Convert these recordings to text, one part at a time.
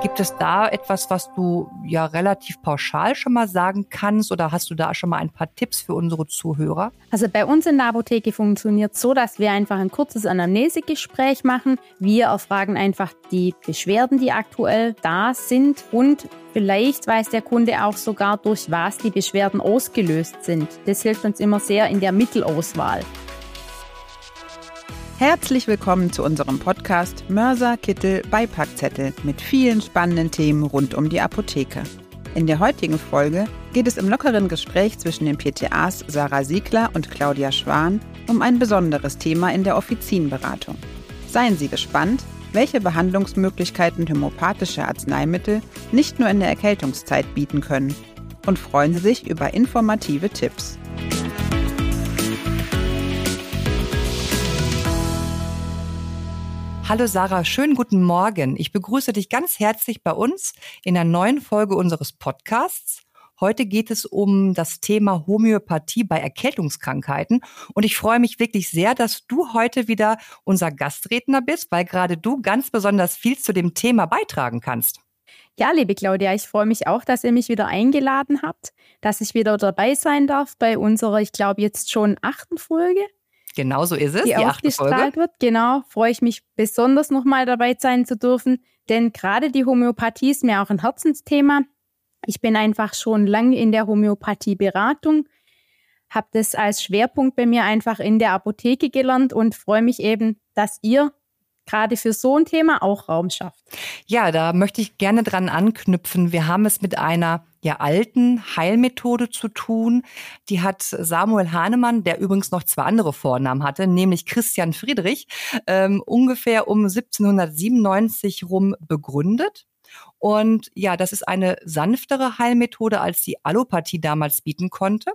Gibt es da etwas, was du ja relativ pauschal schon mal sagen kannst oder hast du da schon mal ein paar Tipps für unsere Zuhörer? Also bei uns in der Apotheke funktioniert so, dass wir einfach ein kurzes Anamnesegespräch machen. Wir erfragen einfach die Beschwerden, die aktuell da sind und Vielleicht weiß der Kunde auch sogar, durch was die Beschwerden ausgelöst sind. Das hilft uns immer sehr in der Mittelauswahl. Herzlich willkommen zu unserem Podcast Mörser Kittel Beipackzettel mit vielen spannenden Themen rund um die Apotheke. In der heutigen Folge geht es im lockeren Gespräch zwischen den PTAs Sarah Siegler und Claudia Schwan um ein besonderes Thema in der Offizienberatung. Seien Sie gespannt, welche Behandlungsmöglichkeiten homöopathische Arzneimittel nicht nur in der Erkältungszeit bieten können und freuen Sie sich über informative Tipps. Hallo Sarah, schönen guten Morgen. Ich begrüße dich ganz herzlich bei uns in einer neuen Folge unseres Podcasts. Heute geht es um das Thema Homöopathie bei Erkältungskrankheiten. Und ich freue mich wirklich sehr, dass du heute wieder unser Gastredner bist, weil gerade du ganz besonders viel zu dem Thema beitragen kannst. Ja, liebe Claudia, ich freue mich auch, dass ihr mich wieder eingeladen habt, dass ich wieder dabei sein darf bei unserer, ich glaube, jetzt schon achten Folge. Genau so ist es. Die, die ausgestrahlt wird. Genau, freue ich mich besonders nochmal dabei sein zu dürfen. Denn gerade die Homöopathie ist mir auch ein Herzensthema. Ich bin einfach schon lange in der Homöopathie-Beratung, habe das als Schwerpunkt bei mir einfach in der Apotheke gelernt und freue mich eben, dass ihr gerade für so ein Thema auch Raum schafft. Ja, da möchte ich gerne dran anknüpfen. Wir haben es mit einer ja alten Heilmethode zu tun. Die hat Samuel Hahnemann, der übrigens noch zwei andere Vornamen hatte, nämlich Christian Friedrich, ähm, ungefähr um 1797 rum begründet. Und ja, das ist eine sanftere Heilmethode, als die Allopathie damals bieten konnte.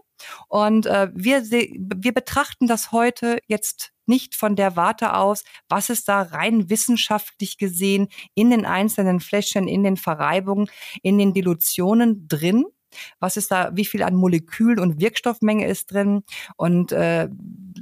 Und äh, wir, wir betrachten das heute jetzt nicht von der Warte aus, was ist da rein wissenschaftlich gesehen in den einzelnen Fläschchen, in den Verreibungen, in den Dilutionen drin. Was ist da, wie viel an Molekül- und Wirkstoffmenge ist drin und äh,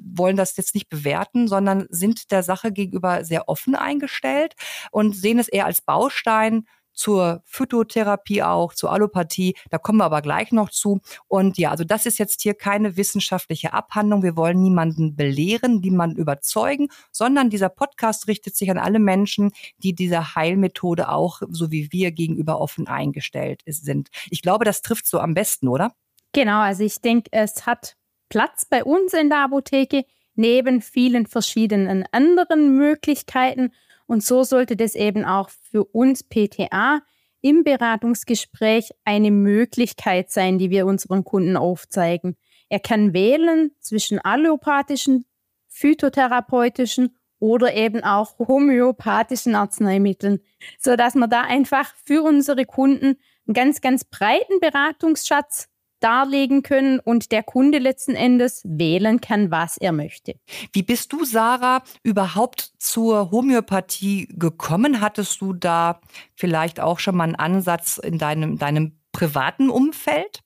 wollen das jetzt nicht bewerten, sondern sind der Sache gegenüber sehr offen eingestellt und sehen es eher als Baustein zur Phytotherapie auch, zur Allopathie. Da kommen wir aber gleich noch zu. Und ja, also das ist jetzt hier keine wissenschaftliche Abhandlung. Wir wollen niemanden belehren, niemanden überzeugen, sondern dieser Podcast richtet sich an alle Menschen, die dieser Heilmethode auch, so wie wir, gegenüber offen eingestellt sind. Ich glaube, das trifft so am besten, oder? Genau, also ich denke, es hat Platz bei uns in der Apotheke neben vielen verschiedenen anderen Möglichkeiten. Und so sollte das eben auch für uns PTA im Beratungsgespräch eine Möglichkeit sein, die wir unseren Kunden aufzeigen. Er kann wählen zwischen allopathischen, phytotherapeutischen oder eben auch homöopathischen Arzneimitteln, so dass wir da einfach für unsere Kunden einen ganz, ganz breiten Beratungsschatz darlegen können und der Kunde letzten Endes wählen kann, was er möchte. Wie bist du, Sarah, überhaupt zur Homöopathie gekommen? Hattest du da vielleicht auch schon mal einen Ansatz in deinem, deinem privaten Umfeld?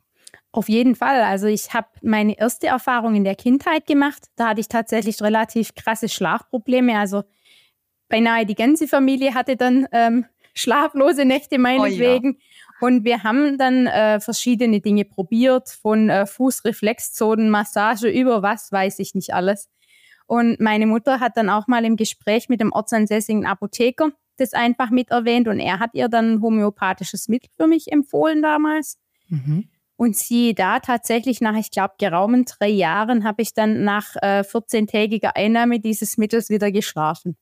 Auf jeden Fall. Also ich habe meine erste Erfahrung in der Kindheit gemacht. Da hatte ich tatsächlich relativ krasse Schlafprobleme. Also beinahe die ganze Familie hatte dann ähm, schlaflose Nächte meinetwegen. Oh ja. Und wir haben dann äh, verschiedene Dinge probiert, von äh, Fußreflexzonen, Massage über was weiß ich nicht alles. Und meine Mutter hat dann auch mal im Gespräch mit dem ortsansässigen Apotheker das einfach mit erwähnt und er hat ihr dann ein homöopathisches Mittel für mich empfohlen damals. Mhm. Und sie da tatsächlich nach, ich glaube, geraumen drei Jahren habe ich dann nach äh, 14-tägiger Einnahme dieses Mittels wieder geschlafen.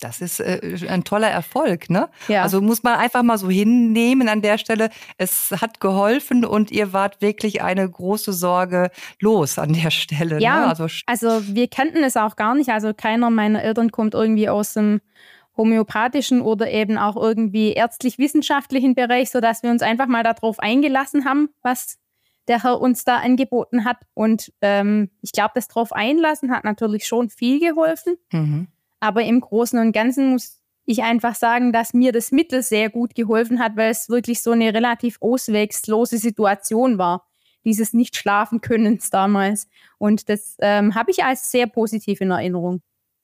Das ist äh, ein toller Erfolg, ne? Ja. Also muss man einfach mal so hinnehmen an der Stelle. Es hat geholfen und ihr wart wirklich eine große Sorge los an der Stelle. Ne? Ja, ne? also, also wir kannten es auch gar nicht. Also keiner meiner Eltern kommt irgendwie aus dem homöopathischen oder eben auch irgendwie ärztlich-wissenschaftlichen Bereich, sodass wir uns einfach mal darauf eingelassen haben, was der Herr uns da angeboten hat. Und ähm, ich glaube, das drauf einlassen hat natürlich schon viel geholfen. Mhm. Aber im Großen und Ganzen muss ich einfach sagen, dass mir das Mittel sehr gut geholfen hat, weil es wirklich so eine relativ auswegslose Situation war, dieses Nicht-Schlafen-Könnens damals. Und das ähm, habe ich als sehr positiv in Erinnerung.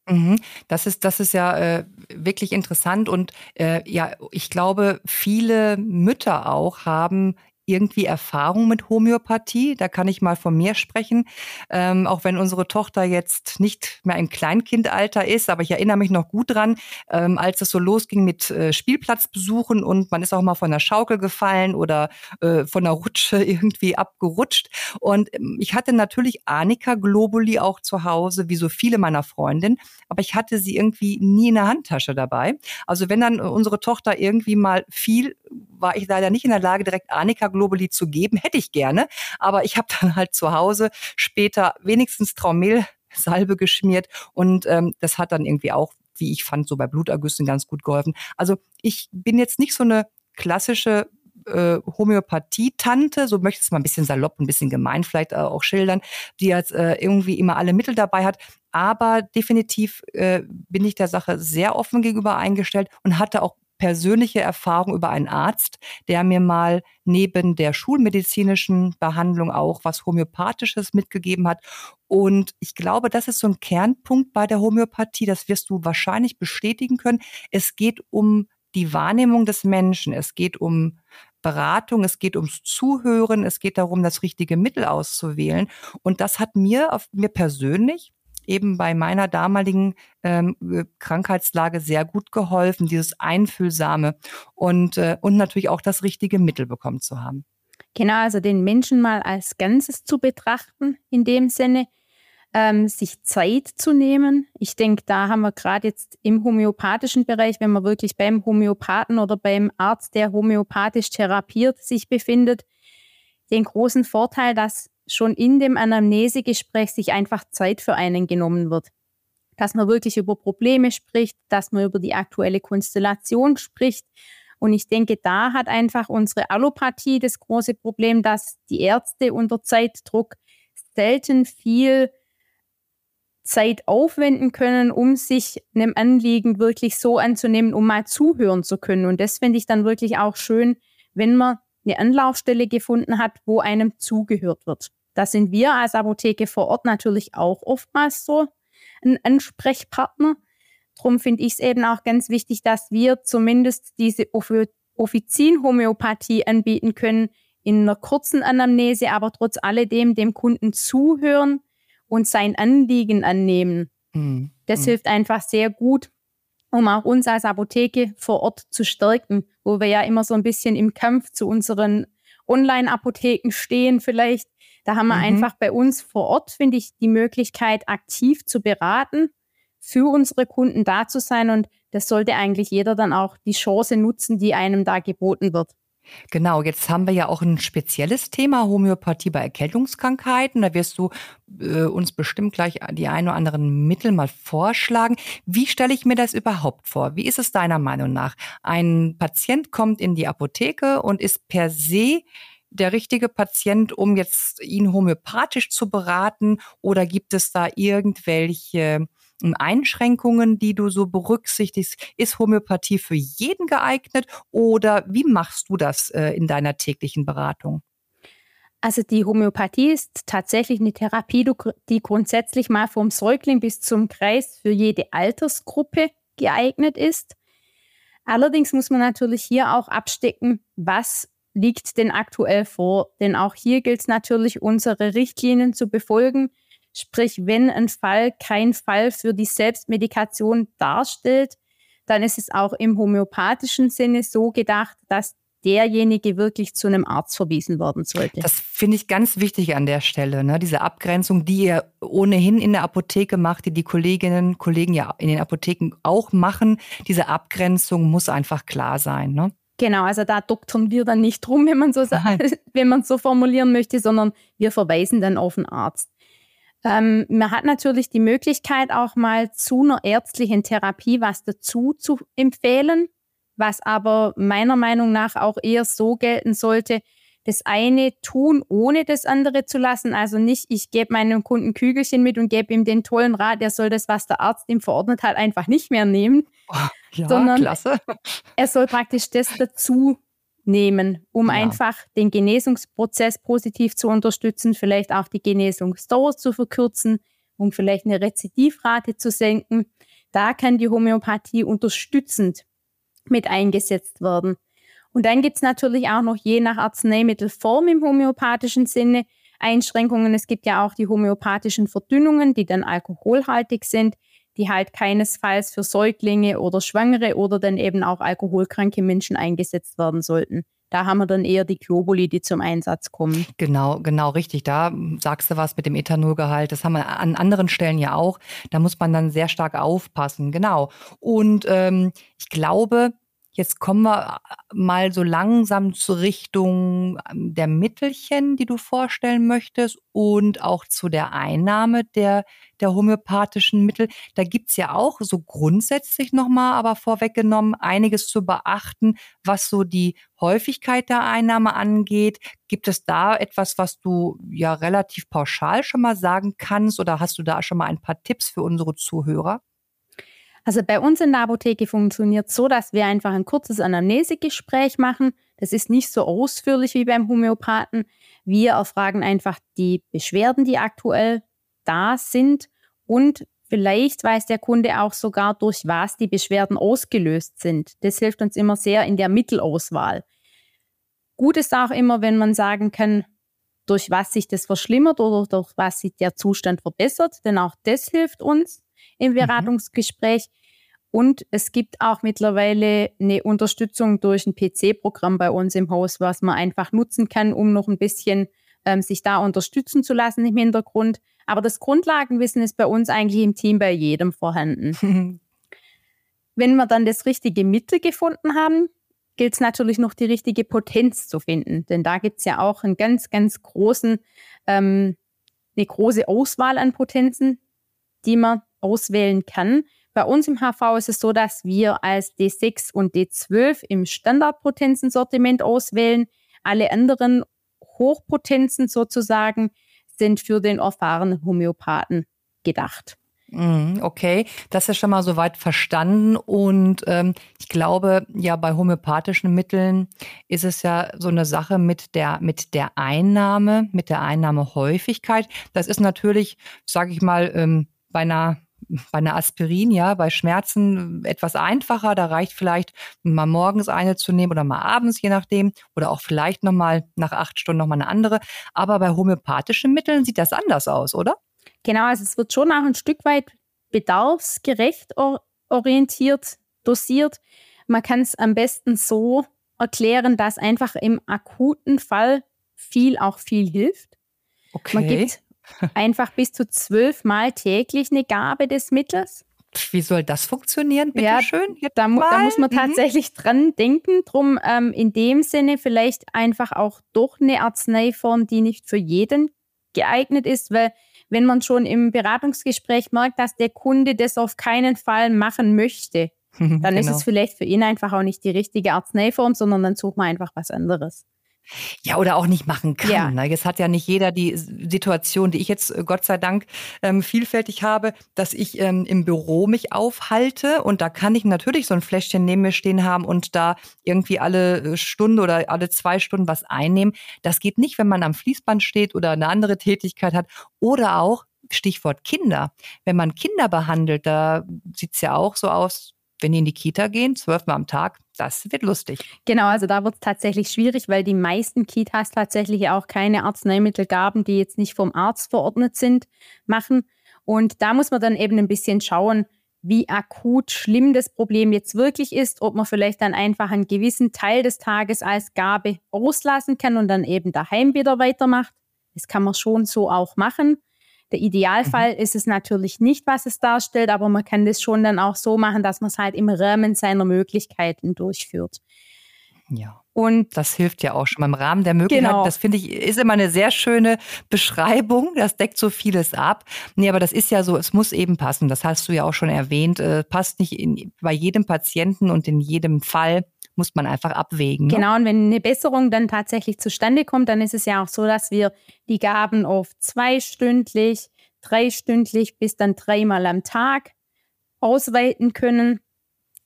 Mhm. Das ist, das ist ja äh, wirklich interessant und äh, ja, ich glaube, viele Mütter auch haben irgendwie Erfahrung mit Homöopathie. Da kann ich mal von mir sprechen. Ähm, auch wenn unsere Tochter jetzt nicht mehr im Kleinkindalter ist, aber ich erinnere mich noch gut dran, ähm, als es so losging mit äh, Spielplatzbesuchen und man ist auch mal von der Schaukel gefallen oder äh, von der Rutsche irgendwie abgerutscht. Und ähm, ich hatte natürlich Anika Globuli auch zu Hause, wie so viele meiner Freundinnen, aber ich hatte sie irgendwie nie in der Handtasche dabei. Also wenn dann unsere Tochter irgendwie mal fiel, war ich leider nicht in der Lage, direkt Anika Globuli zu geben. Hätte ich gerne. Aber ich habe dann halt zu Hause später wenigstens Traumehlsalbe geschmiert und ähm, das hat dann irgendwie auch, wie ich fand, so bei Blutergüssen ganz gut geholfen. Also ich bin jetzt nicht so eine klassische äh, Homöopathie-Tante, so möchte ich es mal ein bisschen salopp, ein bisschen gemein vielleicht äh, auch schildern, die jetzt äh, irgendwie immer alle Mittel dabei hat. Aber definitiv äh, bin ich der Sache sehr offen gegenüber eingestellt und hatte auch persönliche Erfahrung über einen Arzt, der mir mal neben der schulmedizinischen Behandlung auch was Homöopathisches mitgegeben hat. Und ich glaube, das ist so ein Kernpunkt bei der Homöopathie. Das wirst du wahrscheinlich bestätigen können. Es geht um die Wahrnehmung des Menschen. Es geht um Beratung, es geht ums Zuhören, es geht darum, das richtige Mittel auszuwählen. Und das hat mir, auf mir persönlich eben bei meiner damaligen ähm, äh, Krankheitslage sehr gut geholfen, dieses Einfühlsame und, äh, und natürlich auch das richtige Mittel bekommen zu haben. Genau, also den Menschen mal als Ganzes zu betrachten, in dem Sinne, ähm, sich Zeit zu nehmen. Ich denke, da haben wir gerade jetzt im homöopathischen Bereich, wenn man wirklich beim Homöopathen oder beim Arzt, der homöopathisch therapiert, sich befindet, den großen Vorteil, dass schon in dem Anamnesegespräch sich einfach Zeit für einen genommen wird. Dass man wirklich über Probleme spricht, dass man über die aktuelle Konstellation spricht. Und ich denke, da hat einfach unsere Allopathie das große Problem, dass die Ärzte unter Zeitdruck selten viel Zeit aufwenden können, um sich einem Anliegen wirklich so anzunehmen, um mal zuhören zu können. Und das finde ich dann wirklich auch schön, wenn man eine Anlaufstelle gefunden hat, wo einem zugehört wird. Da sind wir als Apotheke vor Ort natürlich auch oftmals so ein Ansprechpartner. Darum finde ich es eben auch ganz wichtig, dass wir zumindest diese Offizien-Homöopathie anbieten können in einer kurzen Anamnese, aber trotz alledem dem Kunden zuhören und sein Anliegen annehmen. Mhm. Das mhm. hilft einfach sehr gut, um auch uns als Apotheke vor Ort zu stärken, wo wir ja immer so ein bisschen im Kampf zu unseren Online-Apotheken stehen vielleicht. Da haben wir mhm. einfach bei uns vor Ort, finde ich, die Möglichkeit, aktiv zu beraten, für unsere Kunden da zu sein. Und das sollte eigentlich jeder dann auch die Chance nutzen, die einem da geboten wird. Genau, jetzt haben wir ja auch ein spezielles Thema Homöopathie bei Erkältungskrankheiten. Da wirst du äh, uns bestimmt gleich die ein oder anderen Mittel mal vorschlagen. Wie stelle ich mir das überhaupt vor? Wie ist es deiner Meinung nach? Ein Patient kommt in die Apotheke und ist per se der richtige Patient, um jetzt ihn homöopathisch zu beraten? Oder gibt es da irgendwelche Einschränkungen, die du so berücksichtigst? Ist Homöopathie für jeden geeignet oder wie machst du das äh, in deiner täglichen Beratung? Also die Homöopathie ist tatsächlich eine Therapie, die grundsätzlich mal vom Säugling bis zum Kreis für jede Altersgruppe geeignet ist. Allerdings muss man natürlich hier auch abstecken, was liegt denn aktuell vor. Denn auch hier gilt es natürlich, unsere Richtlinien zu befolgen. Sprich, wenn ein Fall kein Fall für die Selbstmedikation darstellt, dann ist es auch im homöopathischen Sinne so gedacht, dass derjenige wirklich zu einem Arzt verwiesen werden sollte. Das finde ich ganz wichtig an der Stelle, ne? diese Abgrenzung, die ihr ohnehin in der Apotheke macht, die die Kolleginnen und Kollegen ja in den Apotheken auch machen. Diese Abgrenzung muss einfach klar sein. Ne? Genau, also da doktern wir dann nicht drum, wenn man so, wenn man so formulieren möchte, sondern wir verweisen dann auf den Arzt. Ähm, man hat natürlich die Möglichkeit, auch mal zu einer ärztlichen Therapie was dazu zu empfehlen, was aber meiner Meinung nach auch eher so gelten sollte, das eine tun, ohne das andere zu lassen. Also nicht, ich gebe meinem Kunden Kügelchen mit und gebe ihm den tollen Rat, der soll das, was der Arzt ihm verordnet hat, einfach nicht mehr nehmen. Oh, ja, sondern klasse. er soll praktisch das dazu nehmen, um ja. einfach den Genesungsprozess positiv zu unterstützen, vielleicht auch die Genesungsdauer zu verkürzen, um vielleicht eine Rezidivrate zu senken. Da kann die Homöopathie unterstützend mit eingesetzt werden. Und dann gibt's natürlich auch noch je nach Arzneimittelform im homöopathischen Sinne Einschränkungen. Es gibt ja auch die homöopathischen Verdünnungen, die dann alkoholhaltig sind, die halt keinesfalls für Säuglinge oder Schwangere oder dann eben auch alkoholkranke Menschen eingesetzt werden sollten. Da haben wir dann eher die Globuli, die zum Einsatz kommen. Genau, genau, richtig. Da sagst du was mit dem Ethanolgehalt. Das haben wir an anderen Stellen ja auch. Da muss man dann sehr stark aufpassen. Genau. Und ähm, ich glaube, Jetzt kommen wir äh, mal so langsam zur Richtung ähm, der Mittelchen, die du vorstellen möchtest und auch zu der Einnahme der, der homöopathischen Mittel. Da gibt's ja auch so grundsätzlich nochmal, aber vorweggenommen, einiges zu beachten, was so die Häufigkeit der Einnahme angeht. Gibt es da etwas, was du ja relativ pauschal schon mal sagen kannst oder hast du da schon mal ein paar Tipps für unsere Zuhörer? Also bei uns in der Apotheke funktioniert so, dass wir einfach ein kurzes Anamnesegespräch machen. Das ist nicht so ausführlich wie beim Homöopathen. Wir erfragen einfach die Beschwerden, die aktuell da sind und vielleicht weiß der Kunde auch sogar, durch was die Beschwerden ausgelöst sind. Das hilft uns immer sehr in der Mittelauswahl. Gut ist auch immer, wenn man sagen kann, durch was sich das verschlimmert oder durch was sich der Zustand verbessert, denn auch das hilft uns im mhm. Beratungsgespräch. Mhm. Und es gibt auch mittlerweile eine Unterstützung durch ein PC-Programm bei uns im Haus, was man einfach nutzen kann, um noch ein bisschen ähm, sich da unterstützen zu lassen im Hintergrund. Aber das Grundlagenwissen ist bei uns eigentlich im Team bei jedem vorhanden. Wenn wir dann das richtige Mittel gefunden haben, gilt es natürlich noch die richtige Potenz zu finden. Denn da gibt es ja auch einen ganz, ganz großen, ähm, eine große Auswahl an Potenzen, die man auswählen kann. Bei uns im HV ist es so, dass wir als D6 und D12 im Standardpotenzensortiment auswählen. Alle anderen Hochpotenzen sozusagen sind für den erfahrenen Homöopathen gedacht. Mhm, okay, das ist schon mal soweit verstanden. Und ähm, ich glaube, ja, bei homöopathischen Mitteln ist es ja so eine Sache mit der, mit der Einnahme, mit der Einnahmehäufigkeit. Das ist natürlich, sage ich mal, ähm, bei einer bei einer Aspirin, ja, bei Schmerzen etwas einfacher. Da reicht vielleicht mal morgens eine zu nehmen oder mal abends, je nachdem. Oder auch vielleicht nochmal nach acht Stunden nochmal eine andere. Aber bei homöopathischen Mitteln sieht das anders aus, oder? Genau, also es wird schon auch ein Stück weit bedarfsgerecht orientiert, dosiert. Man kann es am besten so erklären, dass einfach im akuten Fall viel auch viel hilft. Okay. Man gibt einfach bis zu zwölfmal täglich eine Gabe des Mittels. Wie soll das funktionieren? Bitte ja, schön. Da, da, muss man mhm. tatsächlich dran denken. Drum ähm, in dem Sinne vielleicht einfach auch doch eine Arzneiform, die nicht für jeden geeignet ist, weil wenn man schon im Beratungsgespräch merkt, dass der Kunde das auf keinen Fall machen möchte, dann genau. ist es vielleicht für ihn einfach auch nicht die richtige Arzneiform, sondern dann sucht man einfach was anderes. Ja, oder auch nicht machen kann. Ja. Ne? Jetzt hat ja nicht jeder die Situation, die ich jetzt äh, Gott sei Dank ähm, vielfältig habe, dass ich ähm, im Büro mich aufhalte und da kann ich natürlich so ein Fläschchen neben mir stehen haben und da irgendwie alle äh, Stunde oder alle zwei Stunden was einnehmen. Das geht nicht, wenn man am Fließband steht oder eine andere Tätigkeit hat oder auch Stichwort Kinder. Wenn man Kinder behandelt, da sieht's ja auch so aus, wenn die in die Kita gehen, zwölfmal am Tag, das wird lustig. Genau, also da wird es tatsächlich schwierig, weil die meisten Kitas tatsächlich auch keine Arzneimittelgaben, die jetzt nicht vom Arzt verordnet sind, machen. Und da muss man dann eben ein bisschen schauen, wie akut schlimm das Problem jetzt wirklich ist, ob man vielleicht dann einfach einen gewissen Teil des Tages als Gabe auslassen kann und dann eben daheim wieder weitermacht. Das kann man schon so auch machen. Der Idealfall mhm. ist es natürlich nicht, was es darstellt, aber man kann das schon dann auch so machen, dass man es halt im Rahmen seiner Möglichkeiten durchführt. Ja. Und das hilft ja auch schon mal im Rahmen der Möglichkeiten. Genau. Das finde ich ist immer eine sehr schöne Beschreibung. Das deckt so vieles ab. Nee, aber das ist ja so, es muss eben passen. Das hast du ja auch schon erwähnt. Äh, passt nicht in, bei jedem Patienten und in jedem Fall muss man einfach abwägen. Ne? Genau, und wenn eine Besserung dann tatsächlich zustande kommt, dann ist es ja auch so, dass wir die Gaben auf zweistündlich, dreistündlich bis dann dreimal am Tag ausweiten können.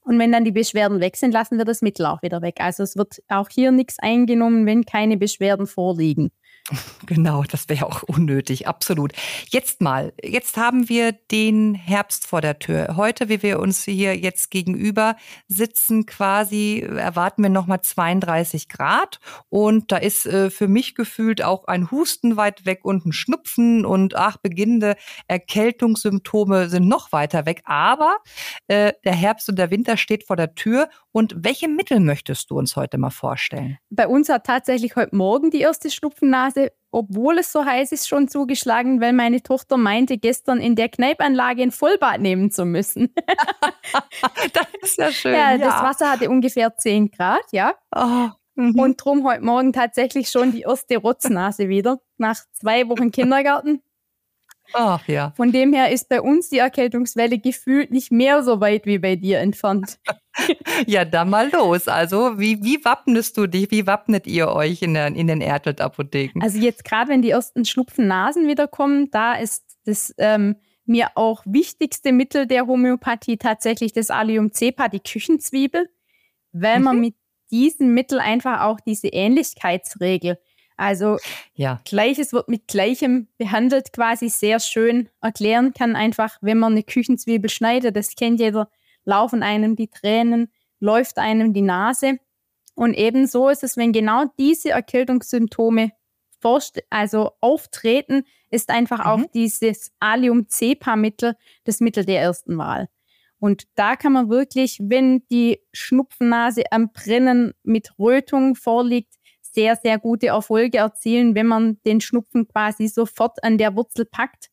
Und wenn dann die Beschwerden weg sind, lassen wir das Mittel auch wieder weg. Also es wird auch hier nichts eingenommen, wenn keine Beschwerden vorliegen. Genau, das wäre auch unnötig, absolut. Jetzt mal, jetzt haben wir den Herbst vor der Tür. Heute, wie wir uns hier jetzt gegenüber sitzen, quasi erwarten wir nochmal 32 Grad und da ist äh, für mich gefühlt auch ein Husten weit weg und ein Schnupfen und ach, beginnende Erkältungssymptome sind noch weiter weg. Aber äh, der Herbst und der Winter steht vor der Tür und welche Mittel möchtest du uns heute mal vorstellen? Bei uns hat tatsächlich heute Morgen die erste Schnupfennase, obwohl es so heiß ist, schon zugeschlagen, weil meine Tochter meinte, gestern in der Kneipanlage ein Vollbad nehmen zu müssen. das ist ja schön. Ja, ja, das Wasser hatte ungefähr 10 Grad, ja. Oh. Mhm. Und drum heute Morgen tatsächlich schon die erste Rotznase wieder, nach zwei Wochen Kindergarten. Ach ja. Von dem her ist bei uns die Erkältungswelle gefühlt nicht mehr so weit wie bei dir entfernt. ja, dann mal los. Also, wie, wie wappnest du dich? Wie wappnet ihr euch in, der, in den Ertelt-Apotheken? Also, jetzt gerade, wenn die ersten Schnupfen-Nasen wieder kommen, da ist das ähm, mir auch wichtigste Mittel der Homöopathie tatsächlich das Allium-Cepa, die Küchenzwiebel, weil mhm. man mit diesem Mittel einfach auch diese Ähnlichkeitsregel also ja. Gleiches wird mit Gleichem behandelt, quasi sehr schön erklären kann. Einfach, wenn man eine Küchenzwiebel schneidet, das kennt jeder, laufen einem die Tränen, läuft einem die Nase. Und ebenso ist es, wenn genau diese Erkältungssymptome also auftreten, ist einfach mhm. auch dieses Allium-Cepa-Mittel das Mittel der ersten Wahl. Und da kann man wirklich, wenn die Schnupfennase am Brennen mit Rötung vorliegt, sehr, sehr gute Erfolge erzielen. Wenn man den Schnupfen quasi sofort an der Wurzel packt,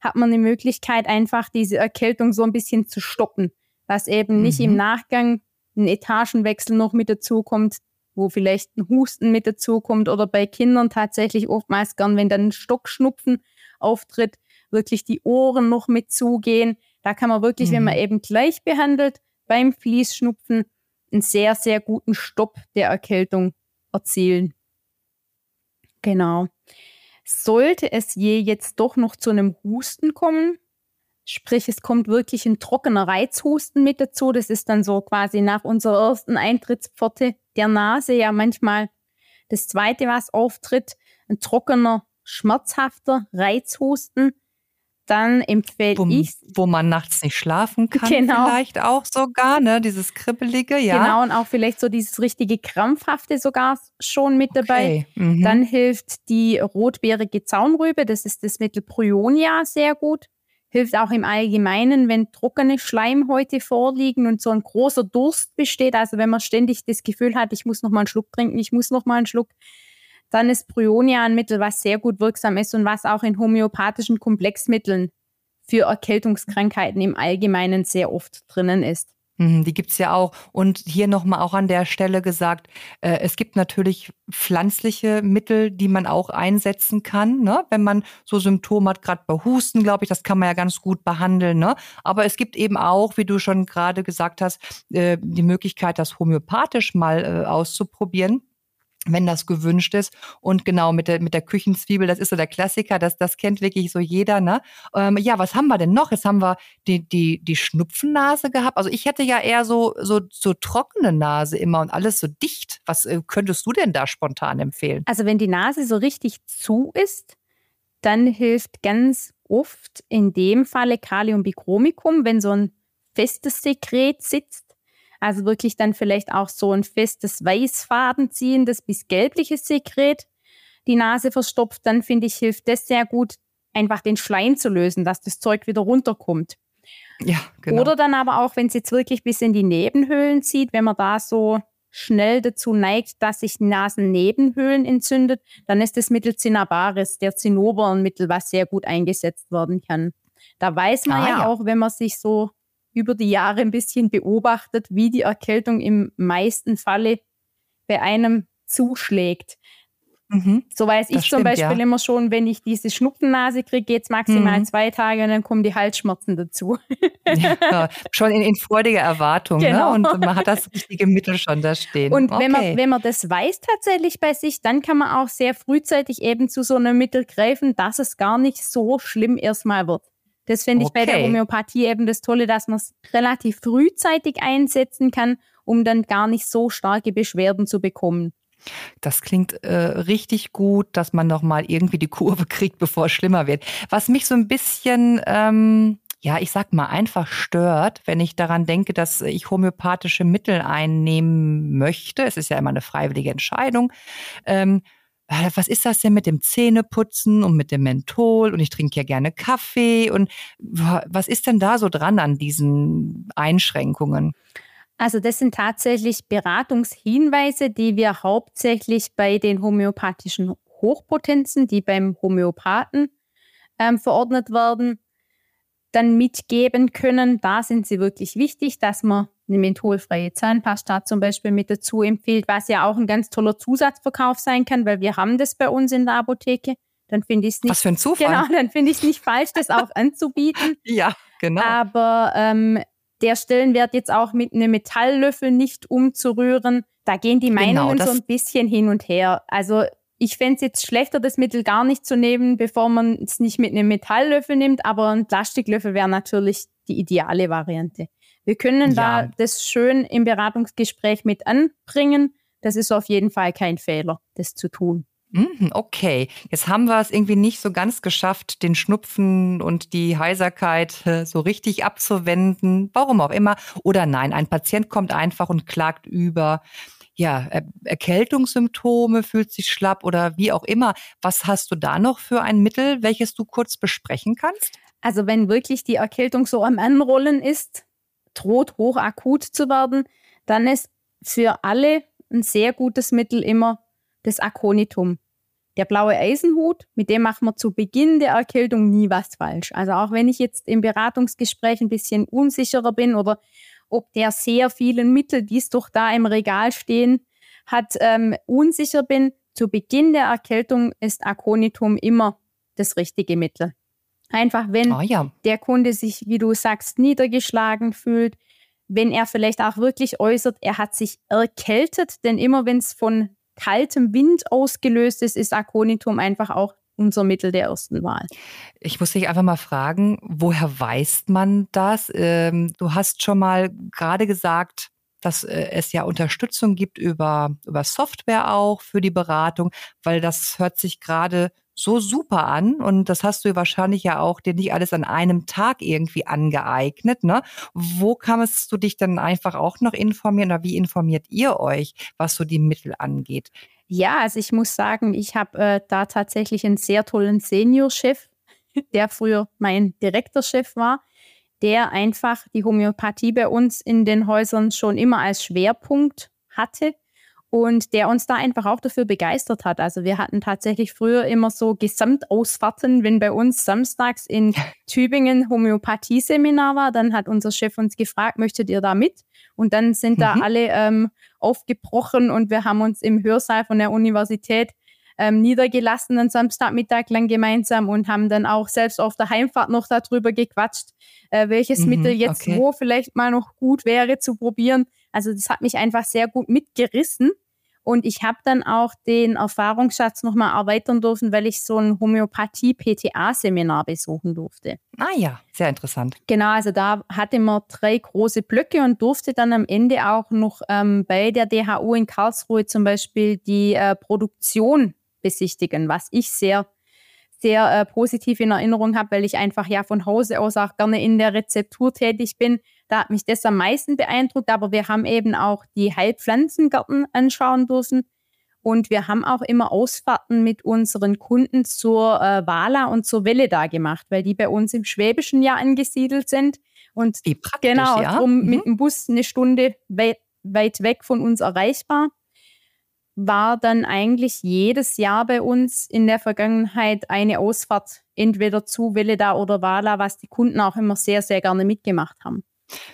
hat man die Möglichkeit, einfach diese Erkältung so ein bisschen zu stoppen, dass eben nicht im mhm. Nachgang ein Etagenwechsel noch mit dazukommt, wo vielleicht ein Husten mit dazukommt oder bei Kindern tatsächlich oftmals gern, wenn dann ein Stockschnupfen auftritt, wirklich die Ohren noch mit zugehen. Da kann man wirklich, mhm. wenn man mhm. eben gleich behandelt, beim Fließschnupfen einen sehr, sehr guten Stopp der Erkältung erzielen. Genau. Sollte es je jetzt doch noch zu einem Husten kommen, sprich es kommt wirklich ein trockener Reizhusten mit dazu, das ist dann so quasi nach unserer ersten Eintrittspforte der Nase ja manchmal das zweite, was auftritt, ein trockener, schmerzhafter Reizhusten, dann empfehle ich. Wo man nachts nicht schlafen kann, genau. vielleicht auch sogar, ne? Dieses Kribbelige, ja. Genau, und auch vielleicht so dieses richtige Krampfhafte sogar schon mit dabei. Okay. Mhm. Dann hilft die rotbeerige Zaunrübe, das ist das Mittel Prionia sehr gut. Hilft auch im Allgemeinen, wenn trockene Schleimhäute vorliegen und so ein großer Durst besteht. Also wenn man ständig das Gefühl hat, ich muss noch mal einen Schluck trinken, ich muss noch mal einen Schluck dann ist Bryonia ein Mittel, was sehr gut wirksam ist und was auch in homöopathischen Komplexmitteln für Erkältungskrankheiten im Allgemeinen sehr oft drinnen ist. Mhm, die gibt's ja auch. Und hier nochmal auch an der Stelle gesagt, äh, es gibt natürlich pflanzliche Mittel, die man auch einsetzen kann, ne? wenn man so Symptome hat, gerade bei Husten, glaube ich, das kann man ja ganz gut behandeln. Ne? Aber es gibt eben auch, wie du schon gerade gesagt hast, äh, die Möglichkeit, das homöopathisch mal äh, auszuprobieren wenn das gewünscht ist. Und genau mit der, mit der Küchenzwiebel, das ist so der Klassiker, das, das kennt wirklich so jeder. Ne? Ähm, ja, was haben wir denn noch? Jetzt haben wir die, die, die Schnupfennase gehabt. Also ich hätte ja eher so, so, so trockene Nase immer und alles so dicht. Was äh, könntest du denn da spontan empfehlen? Also wenn die Nase so richtig zu ist, dann hilft ganz oft in dem Falle Kaliumbichromicum, wenn so ein festes Sekret sitzt also wirklich dann vielleicht auch so ein festes Weißfaden ziehendes bis gelbliches Sekret die Nase verstopft, dann finde ich, hilft das sehr gut, einfach den Schleim zu lösen, dass das Zeug wieder runterkommt. Ja, genau. Oder dann aber auch, wenn es jetzt wirklich bis in die Nebenhöhlen zieht, wenn man da so schnell dazu neigt, dass sich Nasennebenhöhlen entzündet, dann ist das Mittel Cinnabaris, der Zinnober, ein Mittel, was sehr gut eingesetzt werden kann. Da weiß man ah, ja, ja, auch, wenn man sich so über die Jahre ein bisschen beobachtet, wie die Erkältung im meisten Falle bei einem zuschlägt. Mhm. So weiß ich zum Beispiel ja. immer schon, wenn ich diese Schnupfennase kriege, geht es maximal mhm. zwei Tage und dann kommen die Halsschmerzen dazu. ja, schon in, in freudiger Erwartung. Ne? Genau. Ne? Und man hat das richtige Mittel schon da stehen. Und okay. wenn, man, wenn man das weiß tatsächlich bei sich, dann kann man auch sehr frühzeitig eben zu so einem Mittel greifen, dass es gar nicht so schlimm erstmal wird. Das finde ich okay. bei der Homöopathie eben das Tolle, dass man es relativ frühzeitig einsetzen kann, um dann gar nicht so starke Beschwerden zu bekommen. Das klingt äh, richtig gut, dass man noch mal irgendwie die Kurve kriegt, bevor es schlimmer wird. Was mich so ein bisschen ähm, ja, ich sag mal, einfach stört, wenn ich daran denke, dass ich homöopathische Mittel einnehmen möchte. Es ist ja immer eine freiwillige Entscheidung. Ähm, äh, was ist das denn mit dem Zähneputzen und mit dem Menthol? Und ich trinke ja gerne Kaffee. Und was ist denn da so dran an diesen Einschränkungen? Also das sind tatsächlich Beratungshinweise, die wir hauptsächlich bei den homöopathischen Hochpotenzen, die beim Homöopathen ähm, verordnet werden, dann mitgeben können. Da sind sie wirklich wichtig, dass man eine mentholfreie Zahnpasta zum Beispiel mit dazu empfiehlt, was ja auch ein ganz toller Zusatzverkauf sein kann, weil wir haben das bei uns in der Apotheke. Dann finde ich es nicht. Was für ein Zufall. Genau, dann finde ich es nicht falsch, das auch anzubieten. Ja, genau. Aber ähm, der Stellenwert jetzt auch mit einem Metalllöffel nicht umzurühren, da gehen die genau, Meinungen genau, so ein bisschen hin und her. Also ich fände es jetzt schlechter, das Mittel gar nicht zu nehmen, bevor man es nicht mit einem Metalllöffel nimmt, aber ein Plastiklöffel wäre natürlich die ideale Variante. Wir können ja. da das schön im Beratungsgespräch mit anbringen. Das ist auf jeden Fall kein Fehler, das zu tun. Mhm, okay, jetzt haben wir es irgendwie nicht so ganz geschafft, den Schnupfen und die Heiserkeit äh, so richtig abzuwenden, warum auch immer. Oder nein, ein Patient kommt einfach und klagt über ja, er Erkältungssymptome, fühlt sich schlapp oder wie auch immer. Was hast du da noch für ein Mittel, welches du kurz besprechen kannst? Also wenn wirklich die Erkältung so am Anrollen ist, droht hochakut zu werden, dann ist für alle ein sehr gutes Mittel immer das Aconitum. Der blaue Eisenhut, mit dem machen wir zu Beginn der Erkältung nie was falsch. Also auch wenn ich jetzt im Beratungsgespräch ein bisschen unsicherer bin oder ob der sehr vielen Mittel, die es doch da im Regal stehen, hat, ähm, unsicher bin. Zu Beginn der Erkältung ist Aconitum immer das richtige Mittel. Einfach wenn oh ja. der Kunde sich, wie du sagst, niedergeschlagen fühlt, wenn er vielleicht auch wirklich äußert, er hat sich erkältet, denn immer wenn es von kaltem Wind ausgelöst ist, ist Aconitum einfach auch unser Mittel der ersten Wahl. Ich muss dich einfach mal fragen, woher weiß man das? Ähm, du hast schon mal gerade gesagt, dass äh, es ja Unterstützung gibt über, über Software auch für die Beratung, weil das hört sich gerade so super an und das hast du wahrscheinlich ja auch dir nicht alles an einem Tag irgendwie angeeignet. Ne? Wo kannst du dich dann einfach auch noch informieren oder wie informiert ihr euch, was so die Mittel angeht? Ja, also ich muss sagen, ich habe äh, da tatsächlich einen sehr tollen Senior-Chef, der früher mein Direktorchef war, der einfach die Homöopathie bei uns in den Häusern schon immer als Schwerpunkt hatte und der uns da einfach auch dafür begeistert hat. Also wir hatten tatsächlich früher immer so Gesamtausfahrten, wenn bei uns samstags in Tübingen Homöopathie-Seminar war, dann hat unser Chef uns gefragt, möchtet ihr da mit? Und dann sind mhm. da alle ähm, aufgebrochen und wir haben uns im Hörsaal von der Universität ähm, niedergelassen, einen Samstagmittag lang gemeinsam und haben dann auch selbst auf der Heimfahrt noch darüber gequatscht, äh, welches mhm, Mittel jetzt okay. wo vielleicht mal noch gut wäre zu probieren. Also das hat mich einfach sehr gut mitgerissen. Und ich habe dann auch den Erfahrungsschatz nochmal erweitern dürfen, weil ich so ein Homöopathie-PTA-Seminar besuchen durfte. Ah ja, sehr interessant. Genau, also da hatte man drei große Blöcke und durfte dann am Ende auch noch ähm, bei der DHU in Karlsruhe zum Beispiel die äh, Produktion besichtigen, was ich sehr sehr äh, positiv in Erinnerung habe, weil ich einfach ja von Hause aus auch gerne in der Rezeptur tätig bin. Da hat mich das am meisten beeindruckt, aber wir haben eben auch die Heilpflanzengärten anschauen dürfen. Und wir haben auch immer Ausfahrten mit unseren Kunden zur äh, Wala und zur Welle da gemacht, weil die bei uns im Schwäbischen ja angesiedelt sind. Und genau, ja. drum mhm. mit dem Bus eine Stunde weit, weit weg von uns erreichbar war dann eigentlich jedes Jahr bei uns in der Vergangenheit eine Ausfahrt, entweder zu Veleda oder Wala, was die Kunden auch immer sehr, sehr gerne mitgemacht haben.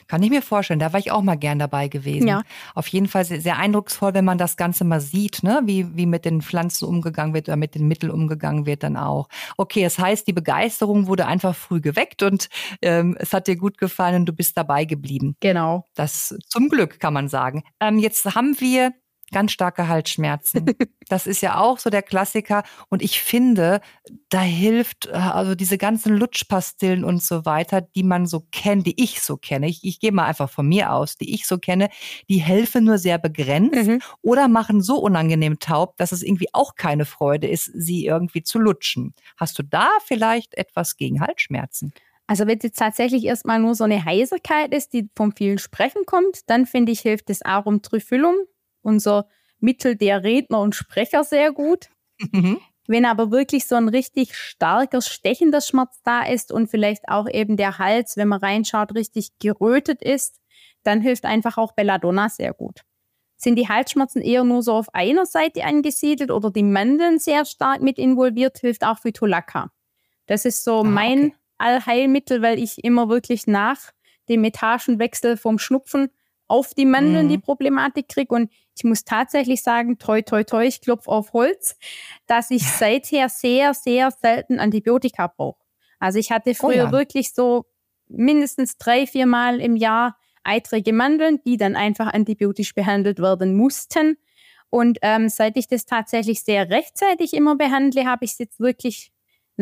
Kann ich mir vorstellen, da war ich auch mal gern dabei gewesen. Ja. Auf jeden Fall sehr, sehr eindrucksvoll, wenn man das Ganze mal sieht, ne? wie, wie mit den Pflanzen umgegangen wird oder mit den Mitteln umgegangen wird dann auch. Okay, das heißt, die Begeisterung wurde einfach früh geweckt und ähm, es hat dir gut gefallen und du bist dabei geblieben. Genau. Das zum Glück, kann man sagen. Ähm, jetzt haben wir ganz starke Halsschmerzen. das ist ja auch so der Klassiker. Und ich finde, da hilft äh, also diese ganzen Lutschpastillen und so weiter, die man so kennt, die ich so kenne. Ich, ich gehe mal einfach von mir aus, die ich so kenne, die helfen nur sehr begrenzt mhm. oder machen so unangenehm taub, dass es irgendwie auch keine Freude ist, sie irgendwie zu lutschen. Hast du da vielleicht etwas gegen Halsschmerzen? Also wenn es jetzt tatsächlich erstmal nur so eine Heiserkeit ist, die vom vielen Sprechen kommt, dann finde ich, hilft das Arum Triphyllum, unser Mittel der Redner und Sprecher sehr gut. Mhm. Wenn aber wirklich so ein richtig starker, stechender Schmerz da ist und vielleicht auch eben der Hals, wenn man reinschaut, richtig gerötet ist, dann hilft einfach auch Belladonna sehr gut. Sind die Halsschmerzen eher nur so auf einer Seite angesiedelt oder die Mandeln sehr stark mit involviert, hilft auch Vitolacca. Das ist so ah, mein okay. Allheilmittel, weil ich immer wirklich nach dem Etagenwechsel vom Schnupfen auf die Mandeln mhm. die Problematik kriege. Und ich muss tatsächlich sagen, toi, toi, toi, ich klopfe auf Holz, dass ich seither sehr, sehr selten Antibiotika brauche. Also ich hatte oh früher oh ja. wirklich so mindestens drei, vier Mal im Jahr eitrige Mandeln, die dann einfach antibiotisch behandelt werden mussten. Und ähm, seit ich das tatsächlich sehr rechtzeitig immer behandle, habe ich es jetzt wirklich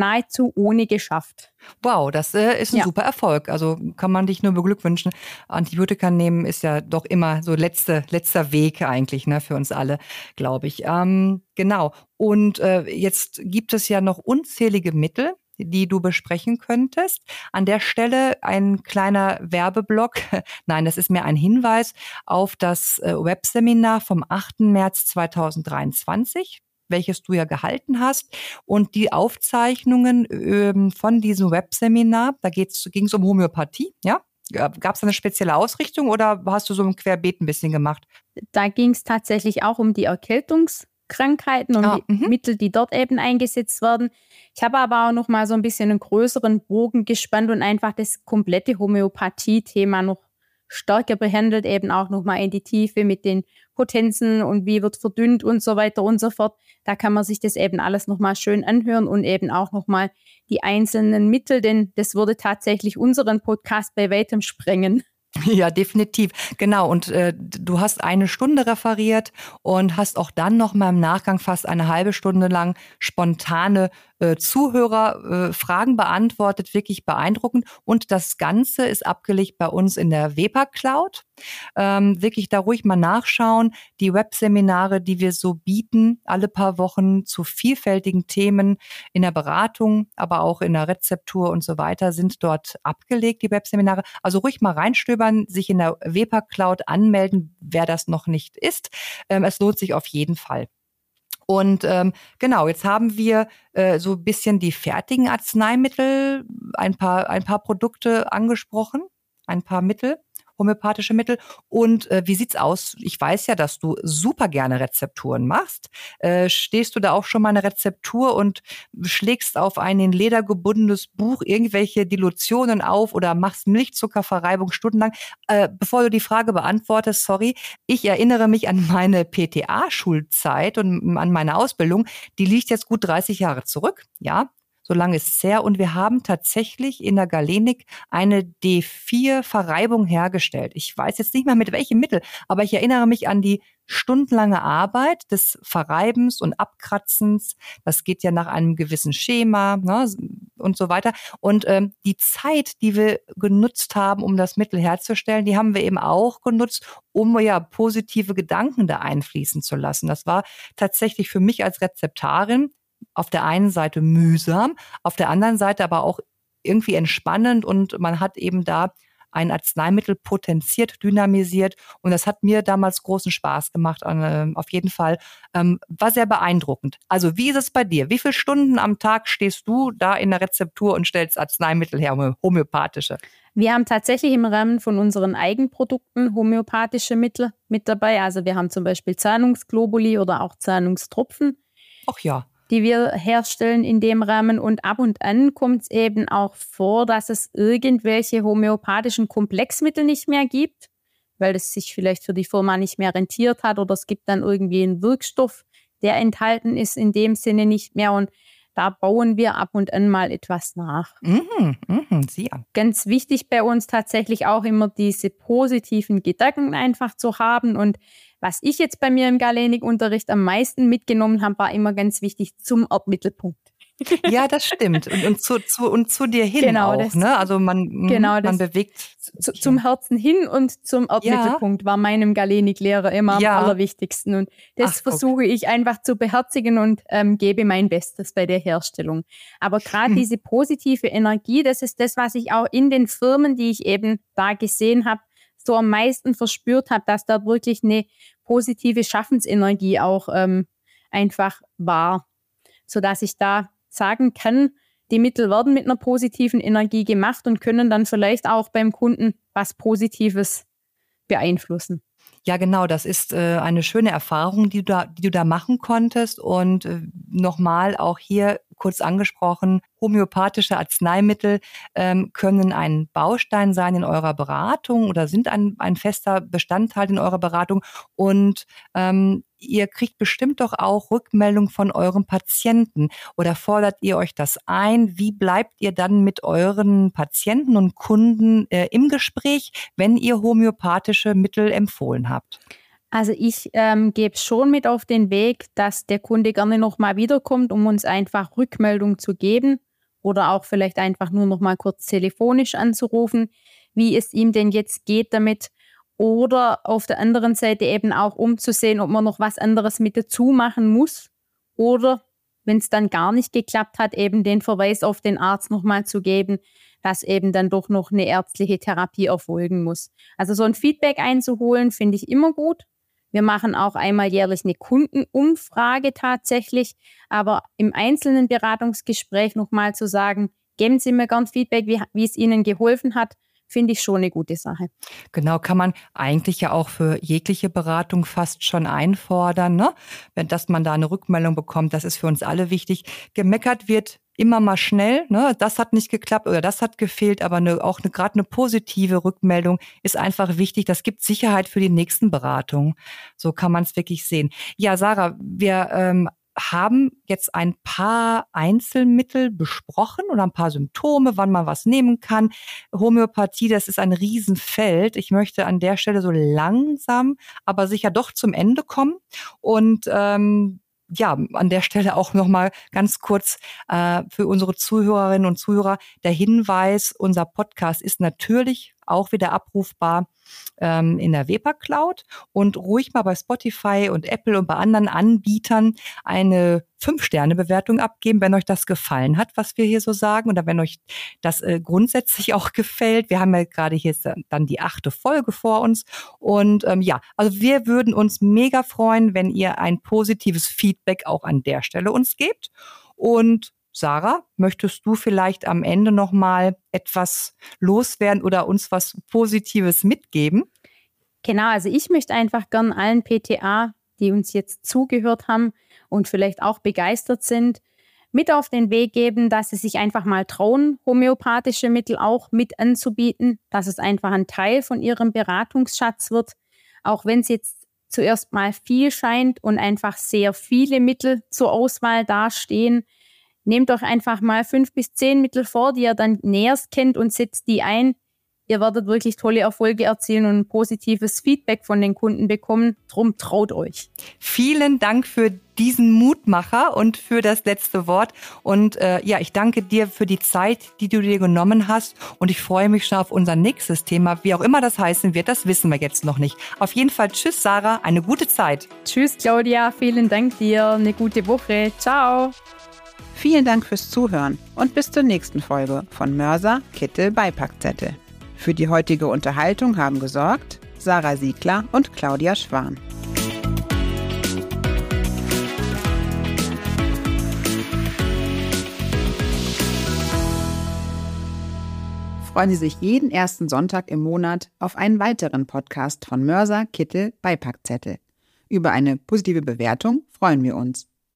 nahezu ohne geschafft. Wow, das äh, ist ein ja. super Erfolg. Also kann man dich nur beglückwünschen. Antibiotika nehmen ist ja doch immer so letzte, letzter Weg eigentlich ne, für uns alle, glaube ich. Ähm, genau. Und äh, jetzt gibt es ja noch unzählige Mittel, die du besprechen könntest. An der Stelle ein kleiner Werbeblock. Nein, das ist mir ein Hinweis auf das äh, Webseminar vom 8. März 2023 welches du ja gehalten hast. Und die Aufzeichnungen ähm, von diesem Webseminar, da ging es um Homöopathie, ja? Gab es eine spezielle Ausrichtung oder hast du so ein Querbeet ein bisschen gemacht? Da ging es tatsächlich auch um die Erkältungskrankheiten und ah, die mhm. Mittel, die dort eben eingesetzt werden. Ich habe aber auch noch mal so ein bisschen einen größeren Bogen gespannt und einfach das komplette Homöopathie-Thema noch stärker behandelt, eben auch nochmal in die Tiefe mit den Potenzen und wie wird verdünnt und so weiter und so fort. Da kann man sich das eben alles nochmal schön anhören und eben auch nochmal die einzelnen Mittel, denn das würde tatsächlich unseren Podcast bei weitem sprengen. Ja, definitiv. Genau. Und äh, du hast eine Stunde referiert und hast auch dann noch mal im Nachgang fast eine halbe Stunde lang spontane äh, Zuhörer äh, Fragen beantwortet. Wirklich beeindruckend. Und das Ganze ist abgelegt bei uns in der Weber Cloud. Ähm, wirklich da ruhig mal nachschauen. Die Webseminare, die wir so bieten, alle paar Wochen zu vielfältigen Themen in der Beratung, aber auch in der Rezeptur und so weiter, sind dort abgelegt, die Webseminare. Also ruhig mal reinstöbern, sich in der Weber Cloud anmelden, wer das noch nicht ist. Ähm, es lohnt sich auf jeden Fall. Und ähm, genau, jetzt haben wir äh, so ein bisschen die fertigen Arzneimittel, ein paar, ein paar Produkte angesprochen, ein paar Mittel homöopathische Mittel. Und äh, wie sieht's aus? Ich weiß ja, dass du super gerne Rezepturen machst. Äh, stehst du da auch schon mal eine Rezeptur und schlägst auf ein in Leder gebundenes Buch irgendwelche Dilutionen auf oder machst Milchzuckerverreibung stundenlang? Äh, bevor du die Frage beantwortest, sorry, ich erinnere mich an meine PTA-Schulzeit und an meine Ausbildung. Die liegt jetzt gut 30 Jahre zurück. Ja, so lange ist es her. Und wir haben tatsächlich in der Galenik eine D4-Verreibung hergestellt. Ich weiß jetzt nicht mehr mit welchem Mittel, aber ich erinnere mich an die stundenlange Arbeit des Verreibens und Abkratzens. Das geht ja nach einem gewissen Schema ne, und so weiter. Und ähm, die Zeit, die wir genutzt haben, um das Mittel herzustellen, die haben wir eben auch genutzt, um ja positive Gedanken da einfließen zu lassen. Das war tatsächlich für mich als Rezeptarin auf der einen Seite mühsam, auf der anderen Seite aber auch irgendwie entspannend und man hat eben da ein Arzneimittel potenziert, dynamisiert und das hat mir damals großen Spaß gemacht, äh, auf jeden Fall. Ähm, war sehr beeindruckend. Also wie ist es bei dir? Wie viele Stunden am Tag stehst du da in der Rezeptur und stellst Arzneimittel her, homöopathische? Wir haben tatsächlich im Rahmen von unseren Eigenprodukten homöopathische Mittel mit dabei. Also wir haben zum Beispiel Zahnungsglobuli oder auch Zahnungstropfen. Ach ja die wir herstellen in dem Rahmen. Und ab und an kommt es eben auch vor, dass es irgendwelche homöopathischen Komplexmittel nicht mehr gibt, weil es sich vielleicht für die Firma nicht mehr rentiert hat oder es gibt dann irgendwie einen Wirkstoff, der enthalten ist, in dem Sinne nicht mehr. Und da bauen wir ab und an mal etwas nach. Mhm, mhm, sehr. Ganz wichtig bei uns tatsächlich auch immer diese positiven Gedanken einfach zu haben. Und was ich jetzt bei mir im Galenik-Unterricht am meisten mitgenommen habe, war immer ganz wichtig zum Erdmittelpunkt. Ja, das stimmt. Und, und, zu, zu, und zu dir hin Genau, auch. das- ne? Also man, Genau, man bewegt. Zu, zum Herzen hin und zum Erdmittelpunkt war meinem Galenik-Lehrer immer Ja. am allerwichtigsten. Und das Ach, guck. versuche ich einfach zu beherzigen und ähm, gebe mein Bestes bei der Herstellung. Aber gerade Hm. diese positive Energie, das ist das, was ich auch in den Firmen, die ich eben da gesehen habe, so am meisten verspürt habe, dass da wirklich eine positive Schaffensenergie auch ähm, einfach war, sodass ich da sagen kann, die Mittel werden mit einer positiven Energie gemacht und können dann vielleicht auch beim Kunden was Positives beeinflussen. Ja, genau, das ist äh, eine schöne Erfahrung, die du da, die du da machen konntest. Und äh, nochmal auch hier kurz angesprochen, homöopathische Arzneimittel ähm, können ein Baustein sein in eurer Beratung oder sind ein, ein fester Bestandteil in eurer Beratung. Und ähm, ihr kriegt bestimmt doch auch Rückmeldung von euren Patienten oder fordert ihr euch das ein? Wie bleibt ihr dann mit euren Patienten und Kunden äh, im Gespräch, wenn ihr homöopathische Mittel empfohlen habt? Also ich ähm, gebe schon mit auf den Weg, dass der Kunde gerne nochmal wiederkommt, um uns einfach Rückmeldung zu geben oder auch vielleicht einfach nur nochmal kurz telefonisch anzurufen, wie es ihm denn jetzt geht damit. Oder auf der anderen Seite eben auch umzusehen, ob man noch was anderes mit dazu machen muss. Oder wenn es dann gar nicht geklappt hat, eben den Verweis auf den Arzt nochmal zu geben, dass eben dann doch noch eine ärztliche Therapie erfolgen muss. Also so ein Feedback einzuholen, finde ich immer gut. Wir machen auch einmal jährlich eine Kundenumfrage tatsächlich, aber im einzelnen Beratungsgespräch nochmal zu sagen, geben Sie mir gern Feedback, wie, wie es Ihnen geholfen hat, finde ich schon eine gute Sache. Genau, kann man eigentlich ja auch für jegliche Beratung fast schon einfordern, ne? Wenn, dass man da eine Rückmeldung bekommt, das ist für uns alle wichtig. Gemeckert wird immer mal schnell, ne? Das hat nicht geklappt oder das hat gefehlt, aber eine, auch eine, gerade eine positive Rückmeldung ist einfach wichtig. Das gibt Sicherheit für die nächsten Beratungen. So kann man es wirklich sehen. Ja, Sarah, wir ähm, haben jetzt ein paar Einzelmittel besprochen oder ein paar Symptome, wann man was nehmen kann. Homöopathie, das ist ein Riesenfeld. Ich möchte an der Stelle so langsam, aber sicher doch zum Ende kommen. Und ähm, ja, an der Stelle auch nochmal ganz kurz äh, für unsere Zuhörerinnen und Zuhörer der Hinweis, unser Podcast ist natürlich auch wieder abrufbar ähm, in der Weber Cloud. Und ruhig mal bei Spotify und Apple und bei anderen Anbietern eine Fünf-Sterne-Bewertung abgeben, wenn euch das gefallen hat, was wir hier so sagen oder wenn euch das äh, grundsätzlich auch gefällt. Wir haben ja gerade hier dann die achte Folge vor uns. Und ähm, ja, also wir würden uns mega freuen, wenn ihr ein positives Feedback auch an der Stelle uns gebt. Und Sarah, möchtest du vielleicht am Ende noch mal etwas loswerden oder uns was Positives mitgeben? Genau, also ich möchte einfach gern allen PTA, die uns jetzt zugehört haben und vielleicht auch begeistert sind, mit auf den Weg geben, dass sie sich einfach mal trauen, homöopathische Mittel auch mit anzubieten, dass es einfach ein Teil von ihrem Beratungsschatz wird, auch wenn es jetzt zuerst mal viel scheint und einfach sehr viele Mittel zur Auswahl dastehen. Nehmt euch einfach mal fünf bis zehn Mittel vor, die ihr dann näherst kennt und setzt die ein. Ihr werdet wirklich tolle Erfolge erzielen und ein positives Feedback von den Kunden bekommen. Drum traut euch. Vielen Dank für diesen Mutmacher und für das letzte Wort. Und äh, ja, ich danke dir für die Zeit, die du dir genommen hast. Und ich freue mich schon auf unser nächstes Thema. Wie auch immer das heißen wird, das wissen wir jetzt noch nicht. Auf jeden Fall, tschüss Sarah, eine gute Zeit. Tschüss Claudia, vielen Dank dir. Eine gute Woche. Ciao. Vielen Dank fürs Zuhören und bis zur nächsten Folge von Mörser Kittel Beipackzettel. Für die heutige Unterhaltung haben gesorgt Sarah Siegler und Claudia Schwan. Freuen Sie sich jeden ersten Sonntag im Monat auf einen weiteren Podcast von Mörser Kittel Beipackzettel. Über eine positive Bewertung freuen wir uns.